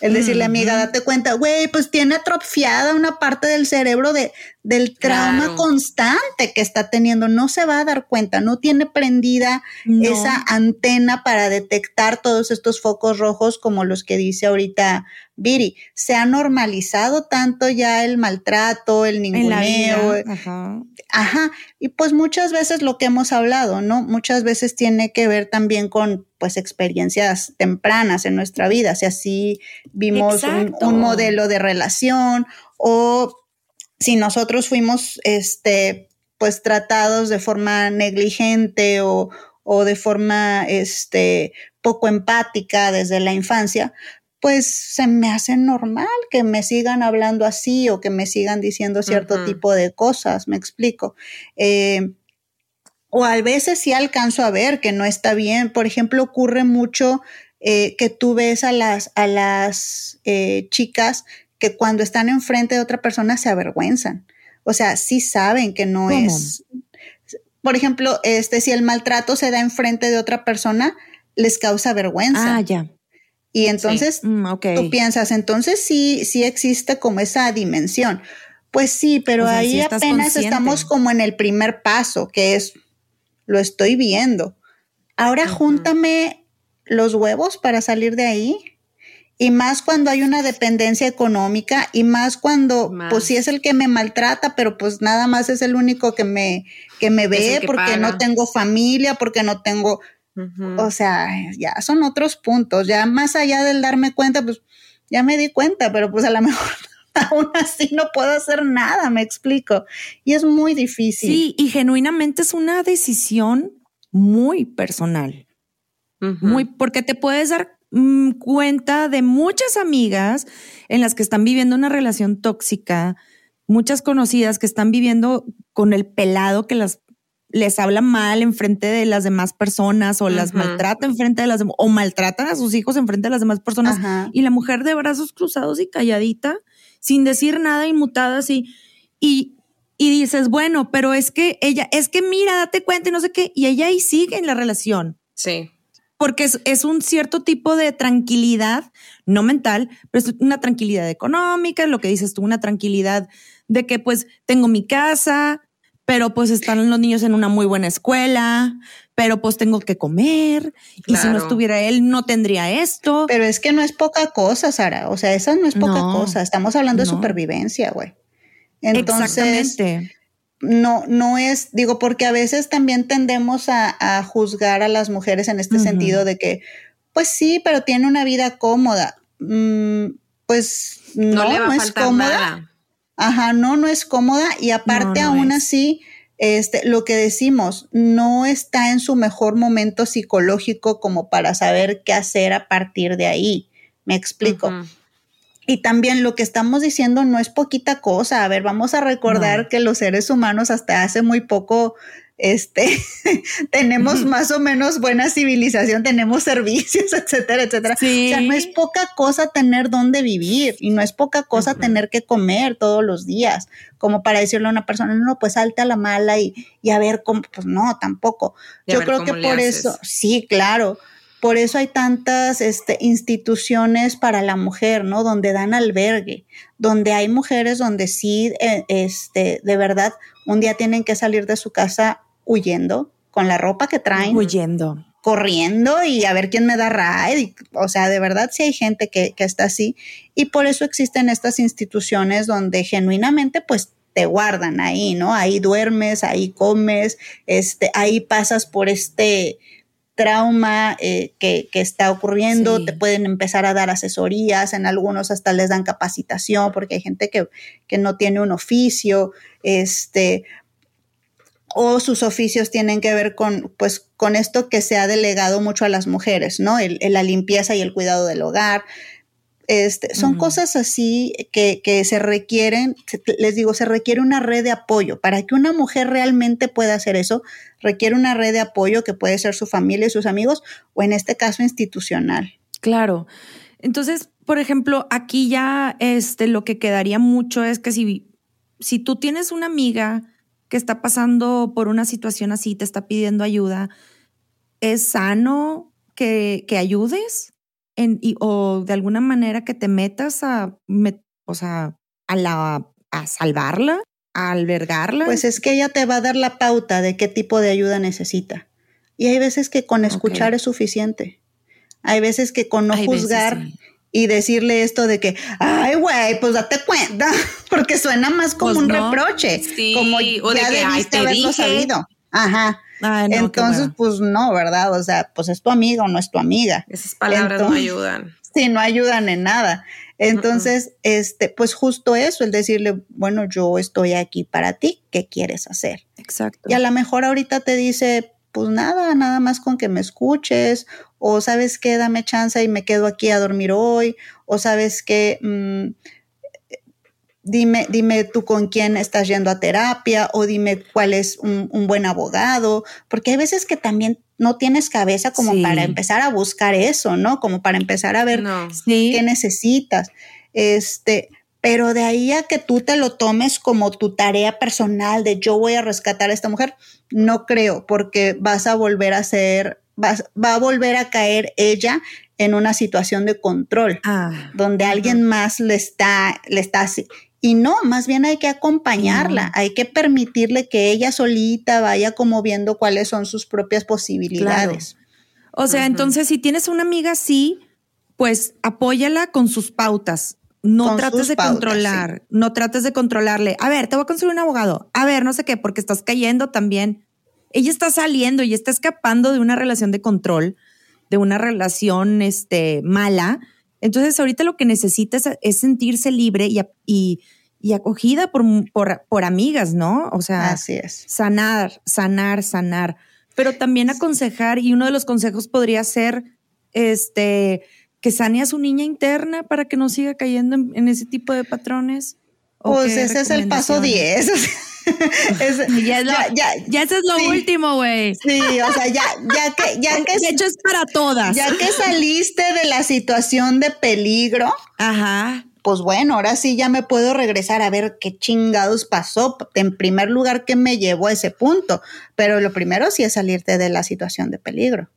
El decirle, amiga, date cuenta, güey, pues tiene atrofiada una parte del cerebro de, del trauma Claro. constante que está teniendo. No se va a dar cuenta, no tiene prendida No. esa antena para detectar todos estos focos rojos como los que dice ahorita Viri. Se ha normalizado tanto ya el maltrato, el ninguneo, vida. Ajá. Ajá, y pues muchas veces lo que hemos hablado, ¿no? Muchas veces tiene que ver también con pues experiencias tempranas en nuestra vida, si así vimos un modelo de relación o si nosotros fuimos este pues tratados de forma negligente o, o de forma este poco empática desde la infancia, pues se me hace normal que me sigan hablando así o que me sigan diciendo cierto tipo de cosas, me explico. Eh, o a veces sí alcanzo a ver que no está bien. Por ejemplo, ocurre mucho eh, que tú ves a las, a las eh, chicas que cuando están enfrente de otra persona se avergüenzan. O sea, sí saben que no ¿Cómo? es. Por ejemplo, este, si el maltrato se da enfrente de otra persona, les causa vergüenza. Ah, ya. Y entonces Mm, ok. tú piensas, entonces sí, sí existe como esa dimensión. Pues sí, pero O sea, ahí sí apenas consciente. estamos como en el primer paso, que es, lo estoy viendo. Ahora júntame los huevos para salir de ahí. Y más cuando hay una dependencia económica y más cuando, Más. pues sí es el que me maltrata, pero pues nada más es el único que me, que me ve que porque no tengo familia, porque no tengo, o sea, ya son otros puntos. Ya más allá del darme cuenta, pues ya me di cuenta, pero pues a lo mejor aún así no puedo hacer nada, me explico. Y es muy difícil. Sí, y genuinamente es una decisión muy personal. Muy, porque te puedes dar mm, cuenta de muchas amigas en las que están viviendo una relación tóxica, muchas conocidas que están viviendo con el pelado que las les habla mal en frente de las demás personas o las maltrata en frente de las o maltratan a sus hijos en frente de las demás personas Ajá. y la mujer de brazos cruzados y calladita sin decir nada inmutada así y y dices, bueno, pero es que ella, es que mira, date cuenta y no sé qué, y ella ahí sigue en la relación Sí. Porque es, es un cierto tipo de tranquilidad, no mental, pero es una tranquilidad económica, lo que dices tú, una tranquilidad de que pues tengo mi casa, pero pues están los niños en una muy buena escuela, pero pues tengo que comer, y si no estuviera él no tendría esto. Pero es que no es poca cosa, Sara. O sea, esa no es poca No, cosa. Estamos hablando de supervivencia, güey. Entonces, Exactamente. No, no es, digo, porque a veces también tendemos a, a juzgar a las mujeres en este sentido de que, pues sí, pero tiene una vida cómoda. Mm, pues No, no, le va no a es faltar cómoda. nada. Ajá, no, no es cómoda y aparte No, no aún es. así, este, lo que decimos, no está en su mejor momento psicológico como para saber qué hacer a partir de ahí. Me explico. Y también lo que estamos diciendo no es poquita cosa. A ver, vamos a recordar que los seres humanos hasta hace muy poco este, tenemos más o menos buena civilización, tenemos servicios, etcétera, etcétera. O sea, no es poca cosa tener dónde vivir y no es poca cosa tener que comer todos los días, como para decirle a una persona, no, pues salte a la mala y, y a ver cómo, pues no, tampoco. Yo creo que por eso, sí, claro. Por eso hay tantas este, instituciones para la mujer, ¿no? Donde dan albergue, donde hay mujeres donde sí, eh, este, de verdad, un día tienen que salir de su casa huyendo con la ropa que traen. Huyendo. Corriendo y a ver quién me da ride. O sea, de verdad sí hay gente que, que está así. Y por eso existen estas instituciones donde genuinamente pues te guardan ahí, ¿no? Ahí duermes, ahí comes, este, ahí pasas por este trauma eh, que, que, está ocurriendo, te pueden empezar a dar asesorías, en algunos hasta les dan capacitación, porque hay gente que, que no tiene un oficio, este, o sus oficios tienen que ver con, pues, con esto que se ha delegado mucho a las mujeres, ¿no? El, la limpieza y el cuidado del hogar. Este, son cosas así que, que, se requieren, les digo, se requiere una red de apoyo. Para que una mujer realmente pueda hacer eso, requiere una red de apoyo que puede ser su familia y sus amigos, o en este caso institucional. Claro. Entonces, por ejemplo, aquí ya este, lo que quedaría mucho es que si, si tú tienes una amiga que está pasando por una situación así, te está pidiendo ayuda, es sano que, que ayudes en, y, o de alguna manera que te metas a, o sea, a, la, a salvarla, a albergarla. Pues es que ella te va a dar la pauta de qué tipo de ayuda necesita. Y hay veces que con escuchar es suficiente. Hay veces que con no juzgar y decirle esto de que, ay, güey, pues date cuenta, porque suena más como pues un reproche, como o ya de que, debiste haberlo sabido. Ajá. Entonces, pues no, ¿verdad? O sea, pues es tu amiga o no es tu amiga. Esas palabras no ayudan. Sí, no ayudan en nada. Entonces, este, pues justo eso, el decirle, bueno, yo estoy aquí para ti, ¿qué quieres hacer? Exacto. Y a lo mejor ahorita te dice, pues nada, nada más con que me escuches, o sabes qué, dame chance y me quedo aquí a dormir hoy, o sabes qué, mm, dime, dime tú con quién estás yendo a terapia, o dime cuál es un, buen abogado, porque hay veces que también no tienes cabeza como para empezar a buscar eso, ¿no? Como para empezar a ver qué necesitas. Este, pero de ahí a que tú te lo tomes como tu tarea personal de yo voy a rescatar a esta mujer, no creo, porque vas a volver a ser, vas, va a volver a caer ella en una situación de control, ah, donde alguien más le está, le está. Y no, más bien hay que acompañarla, hay que permitirle que ella solita vaya como viendo cuáles son sus propias posibilidades. O sea, entonces si tienes una amiga así, pues apóyala con sus pautas no trates de controlar, no trates de controlarle. A ver, te voy a conseguir un abogado. A ver, no sé qué, porque estás cayendo también. Ella está saliendo y está escapando de una relación de control, de una relación este, mala. Entonces, ahorita lo que necesita es, sentirse libre y, y, acogida por, por, por, amigas, ¿no? O sea, Así es. sanar, sanar, sanar. Pero también aconsejar, y uno de los consejos podría ser, este, que sane a su niña interna para que no siga cayendo en, ese tipo de patrones? Pues ese es el paso 10. ya, ya, eso es lo último, güey. Sí, o sea, ya, ya que, ya que. De hecho, es para todas. Ya que saliste de la situación de peligro. Ajá. Pues bueno, ahora sí ya me puedo regresar a ver qué chingados pasó. En primer lugar, ¿qué me llevó a ese punto? Pero lo primero sí es salirte de la situación de peligro.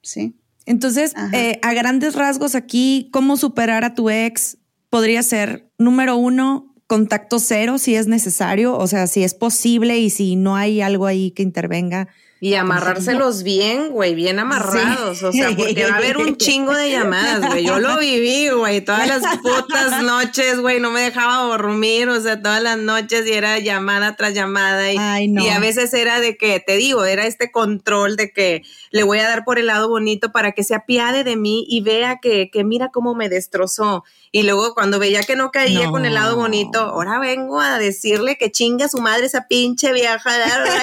Sí. Entonces, eh, a grandes rasgos aquí, ¿cómo superar a tu ex? Podría ser, número uno, contacto cero si es necesario, o sea, si es posible y si no hay algo ahí que intervenga, y amarrárselos bien, güey, bien amarrados. O sea, porque va a haber un chingo de llamadas, güey. Yo lo viví, güey, todas las putas noches, güey, no me dejaba dormir, o sea, todas las noches y era llamada tras llamada. Y, y a veces era de que, te digo, era este control de que le voy a dar por el lado bonito para que se apiade de mí y vea que, que mira cómo me destrozó. Y luego cuando veía que no caía con el lado bonito, ahora vengo a decirle que chinga su madre esa pinche vieja.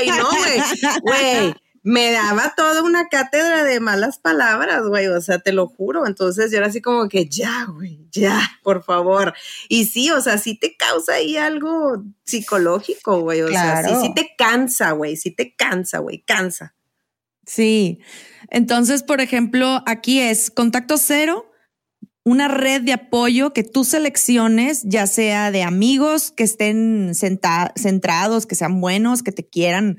Y no, güey, güey me daba toda una cátedra de malas palabras, güey, o sea, te lo juro. Entonces yo era así como que ya, güey, ya, por favor. Y sí, o sea, sí te causa ahí algo psicológico, güey, o sea, sí, sí te cansa, güey, sí te cansa, güey, cansa. Sí. Entonces, por ejemplo, aquí es contacto cero, una red de apoyo que tú selecciones, ya sea de amigos que estén centrados, que sean buenos, que te quieran,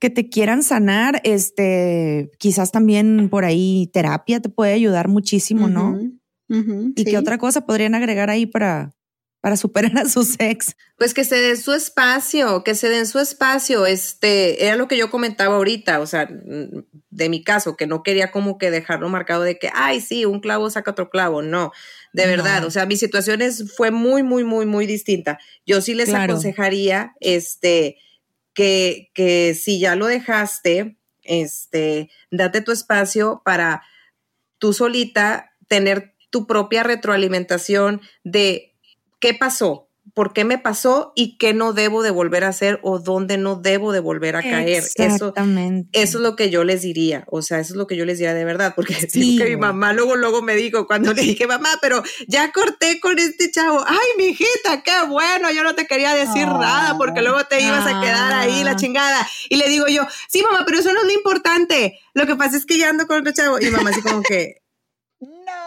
que te quieran sanar. Este, quizás también por ahí terapia te puede ayudar muchísimo, ¿no? ¿Y qué otra cosa podrían agregar ahí para, para superar a sus ex? Pues que se den su espacio, que se den su espacio. Este, era lo que yo comentaba ahorita, o sea, de mi caso, que no quería como que dejarlo marcado de que, ay, sí, un clavo saca otro clavo. No, de verdad, o sea, mi situación fue muy, muy, muy, muy distinta. Yo sí les aconsejaría, este, que, que si ya lo dejaste, este, date tu espacio para tú solita tener tu propia retroalimentación de qué pasó, por qué me pasó y qué no debo de volver a hacer o dónde no debo de volver a caer. Eso, eso es lo que yo les diría, o sea, eso es lo que yo les diría de verdad, porque sí. que mi mamá luego, luego me dijo cuando le dije, mamá, pero ya corté con este chavo, ay, mi hijita, qué bueno, yo no te quería decir nada porque luego te ibas a quedar ahí la ah. chingada. Y le digo yo, sí, mamá, pero eso no es lo importante. Lo que pasa es que ya ando con otro chavo. Y mamá así como que,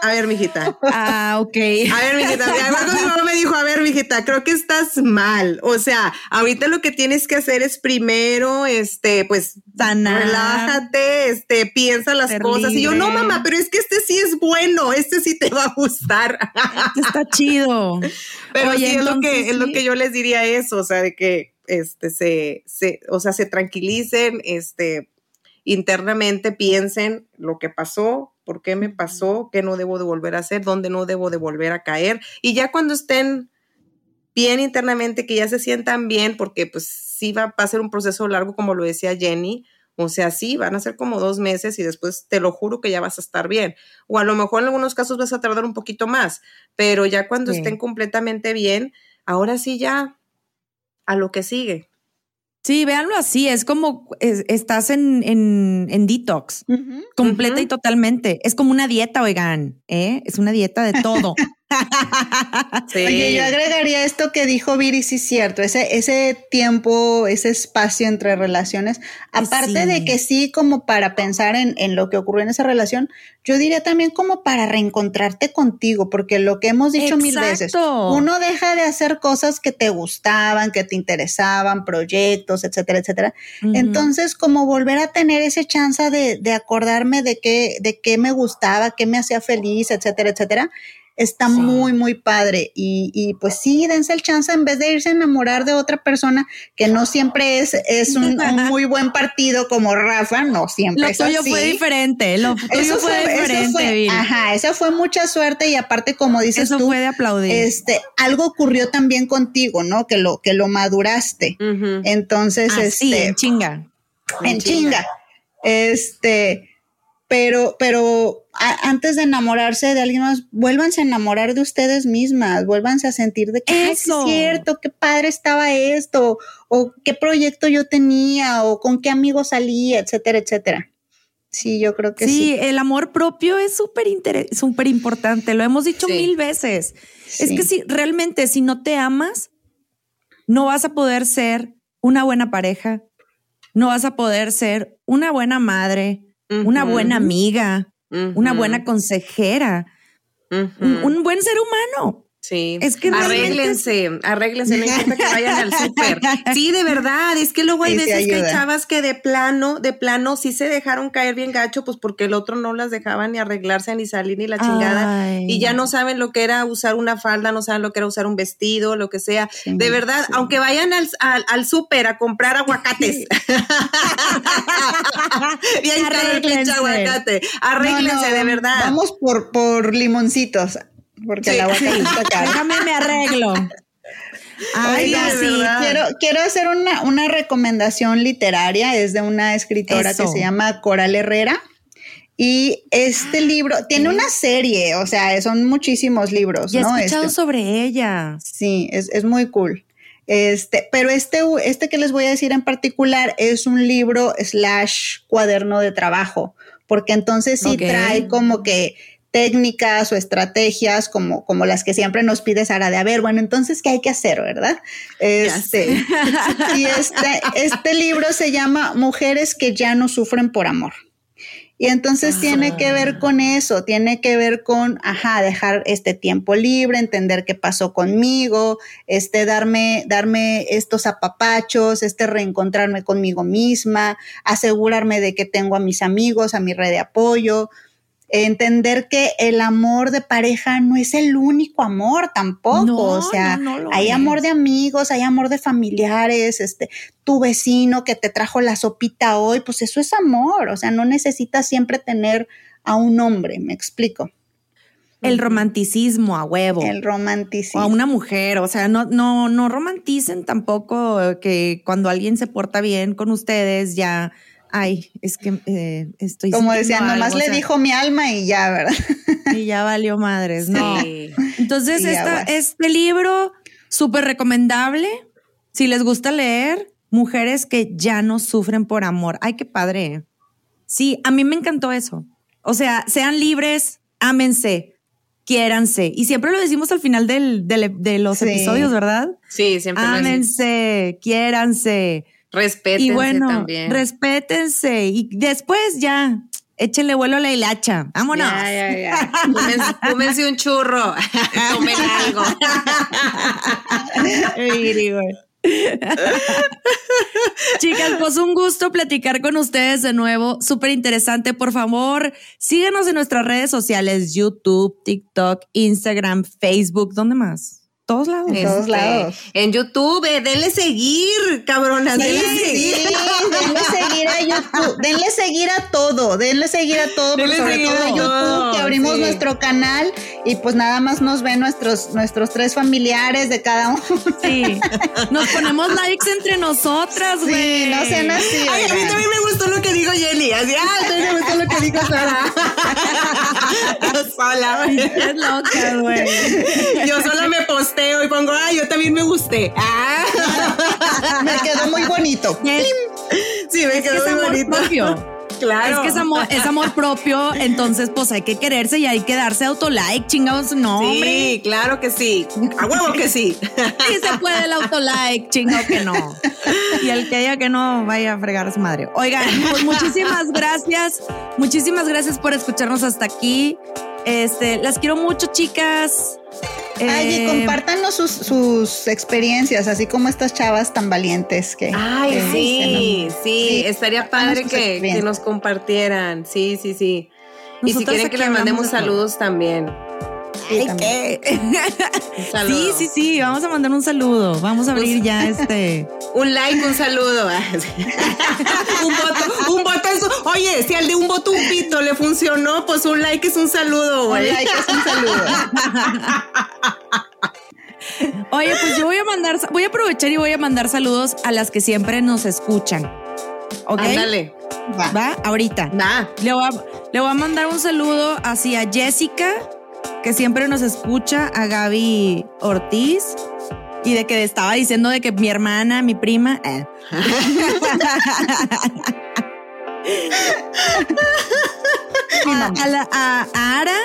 a ver, mijita. Ah, ok. A ver, mijita. mi mamá me dijo, a ver, mijita, creo que estás mal. O sea, ahorita lo que tienes que hacer es primero, este, pues, Sanar. relájate, este, piensa las cosas. Y yo, no, mamá, pero es que este sí es bueno, este sí te va a gustar. Este está chido. Pero sí, es lo que, es lo que yo les diría eso, o sea, de que, este, se, se, o sea, se tranquilicen, este, internamente piensen lo que pasó, por qué me pasó, qué no debo de volver a hacer, dónde no debo de volver a caer. Y ya cuando estén bien internamente, que ya se sientan bien, porque pues sí va, a ser un proceso largo, como lo decía Jenny, o sea, sí, van a ser como dos meses y después te lo juro que ya vas a estar bien. O a lo mejor en algunos casos vas a tardar un poquito más, pero ya cuando estén completamente bien, ahora sí ya a lo que sigue. Sí, véanlo así, es como estás en, en, detox, completa y totalmente. Es como una dieta, oigan, ¿eh? es una dieta de todo. Oye, yo agregaría esto que dijo Viri, sí es cierto, ese, ese tiempo, ese espacio entre relaciones, aparte de que sí, como para pensar en, en, lo que ocurrió en esa relación, yo diría también como para reencontrarte contigo, porque lo que hemos dicho mil veces, uno deja de hacer cosas que te gustaban, que te interesaban, proyectos, etcétera, etcétera. Entonces, como volver a tener ese chance de, de acordarme de qué, de qué me gustaba, qué me hacía feliz, etcétera, etcétera está muy, muy padre. Y, y, pues sí, dense el chance en vez de irse a enamorar de otra persona, que no siempre es, es un, muy buen partido como Rafa, no siempre lo es tuyo fue diferente, lo tuyo fue, diferente. ajá, esa fue mucha suerte y aparte, como dices eso tú, fue de aplaudir. Este, algo ocurrió también contigo, ¿no? Que lo, que lo maduraste. Entonces, este. en chinga. En, chinga. Este, pero, pero antes de enamorarse de alguien más, vuélvanse a enamorar de ustedes mismas, vuélvanse a sentir de que es cierto, qué padre estaba esto, o qué proyecto yo tenía, o con qué amigo salía, etcétera, etcétera. Sí, yo creo que sí. Sí, el amor propio es súper súper importante, lo hemos dicho mil veces. Es que si realmente si no te amas, no vas a poder ser una buena pareja, no vas a poder ser una buena madre, una buena amiga, una buena consejera, un, buen ser humano. Sí. Es que arréglense, arréglense, no importa que vayan al súper. Sí, de verdad, es que luego hay veces que hay chavas que de plano, de plano sí se dejaron caer bien gacho, pues porque el otro no las dejaba ni arreglarse, ni salir, ni la chingada. y ya no saben lo que era usar una falda, no saben lo que era usar un vestido, lo que sea. de verdad, aunque vayan al, al, súper a comprar aguacates. bien arréglense. aguacate. Arréglense, de verdad. Vamos por, por limoncitos porque la aguacate está Déjame me arreglo. Ay, sí, quiero, quiero hacer una, una, recomendación literaria, es de una escritora que se llama Coral Herrera. Y este libro tiene una serie, o sea, son muchísimos libros. Ya ¿no? he escuchado este, sobre ella. Sí, es, es, muy cool. Este, pero este, este que les voy a decir en particular es un libro slash cuaderno de trabajo, porque entonces sí trae como que técnicas o estrategias como, como las que siempre nos pide Sara de, a ver, bueno, entonces, ¿qué hay que hacer, verdad? Este, y este, este libro se llama Mujeres que ya no sufren por amor. Y entonces tiene que ver con eso, tiene que ver con, ajá, dejar este tiempo libre, entender qué pasó conmigo, este, darme, darme estos apapachos, este, reencontrarme conmigo misma, asegurarme de que tengo a mis amigos, a mi red de apoyo, entender que el amor de pareja no es el único amor tampoco, o sea, hay amor de amigos, hay amor de familiares, este, tu vecino que te trajo la sopita hoy, pues eso es amor, o sea, no necesitas siempre tener a un hombre, me explico. El romanticismo a huevo. El romanticismo. O a una mujer, o sea, no, no, no romanticen tampoco que cuando alguien se porta bien con ustedes ya ay, es que eh, estoy... Como decía, nomás le dijo mi alma y ya, ¿verdad? Y ya valió madres, ¿no? Entonces, este libro, súper recomendable, si les gusta leer, mujeres que ya no sufren por amor. Ay, qué padre. Sí, a mí me encantó eso. O sea, sean libres, ámense, quiéranse. Y siempre lo decimos al final de los episodios, ¿verdad? Sí, siempre. Ámense, quiéranse Respétense y bueno, también. Respétense y después ya, échenle vuelo a la hilacha. Vámonos. Ya, ya, ya. Cúmense, un churro. Comen algo. Chicas, pues un gusto platicar con ustedes de nuevo. Súper interesante. Por favor, síganos en nuestras redes sociales: YouTube, TikTok, Instagram, Facebook. ¿Dónde más? Todos lados. En todos lados. En YouTube, eh, denle seguir, cabronas. denle seguir. denle seguir a YouTube. Denle seguir a todo. Denle seguir a todo, pero sobre todo a YouTube, que abrimos nuestro canal y pues nada más nos ven nuestros, nuestros tres familiares de cada uno. Sí. Nos ponemos likes entre nosotras, güey. Sí, no sean así. Ay, a mí también me gustó lo que dijo Jenny. Así, ay, también me gustó lo que dijo Sara. sola, güey. Es loca, güey. Yo sola me posté y pongo, ah, yo también me gusté. Ah. me quedó muy bonito. Sí, me quedó muy bonito. Propio. Claro. Es que es amor, es amor propio, entonces pues hay que quererse y hay que darse autolike, chingados, no, sí, claro que sí. A huevo que sí. Sí se puede el autolike, chingado que no. Y el que diga que no, vaya a fregar a su madre. Oigan, pues muchísimas gracias. Muchísimas gracias por escucharnos hasta aquí. Este, las quiero mucho, chicas. Ay, y eh, compártanos sus, experiencias, así como estas chavas tan valientes que. Ay, sí, sí, estaría padre que, nos compartieran. Sí, sí, sí. y si quieren que les mandemos saludos también. Sí, sí, sí, sí, vamos a mandar un saludo. Vamos a abrir ya este. Un like, un saludo. un voto, un voto. Oye, si al de un voto un pito le funcionó, pues un like es un saludo, güey. Un like es un saludo. Oye, pues yo voy a mandar, voy a aprovechar y voy a mandar saludos a las que siempre nos escuchan. ¿Ok? Ándale. Va. Va, ahorita. Va. Le voy, a, le voy a mandar un saludo hacia Jessica, que siempre nos escucha, a Gaby Ortiz, y de que estaba diciendo de que mi hermana, mi prima. Eh. a, a, Ara,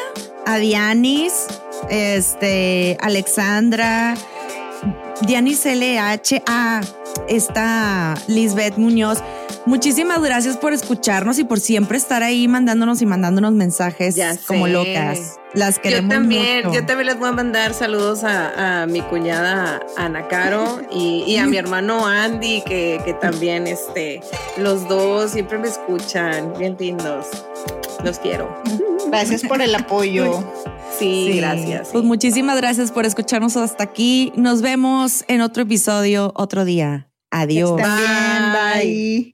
a Dianis, este, Alexandra, Dianis LH, a esta Lisbeth Muñoz. Muchísimas gracias por escucharnos y por siempre estar ahí mandándonos y mandándonos mensajes como locas. Las queremos Yo también, mucho. yo también les voy a mandar saludos a, mi cuñada Ana Caro y, a mi hermano Andy, que, también este, los dos siempre me escuchan, bien lindos. Los quiero. Gracias por el apoyo. Sí, gracias. Pues muchísimas gracias por escucharnos hasta aquí. Nos vemos en otro episodio otro día. Adiós. Bye.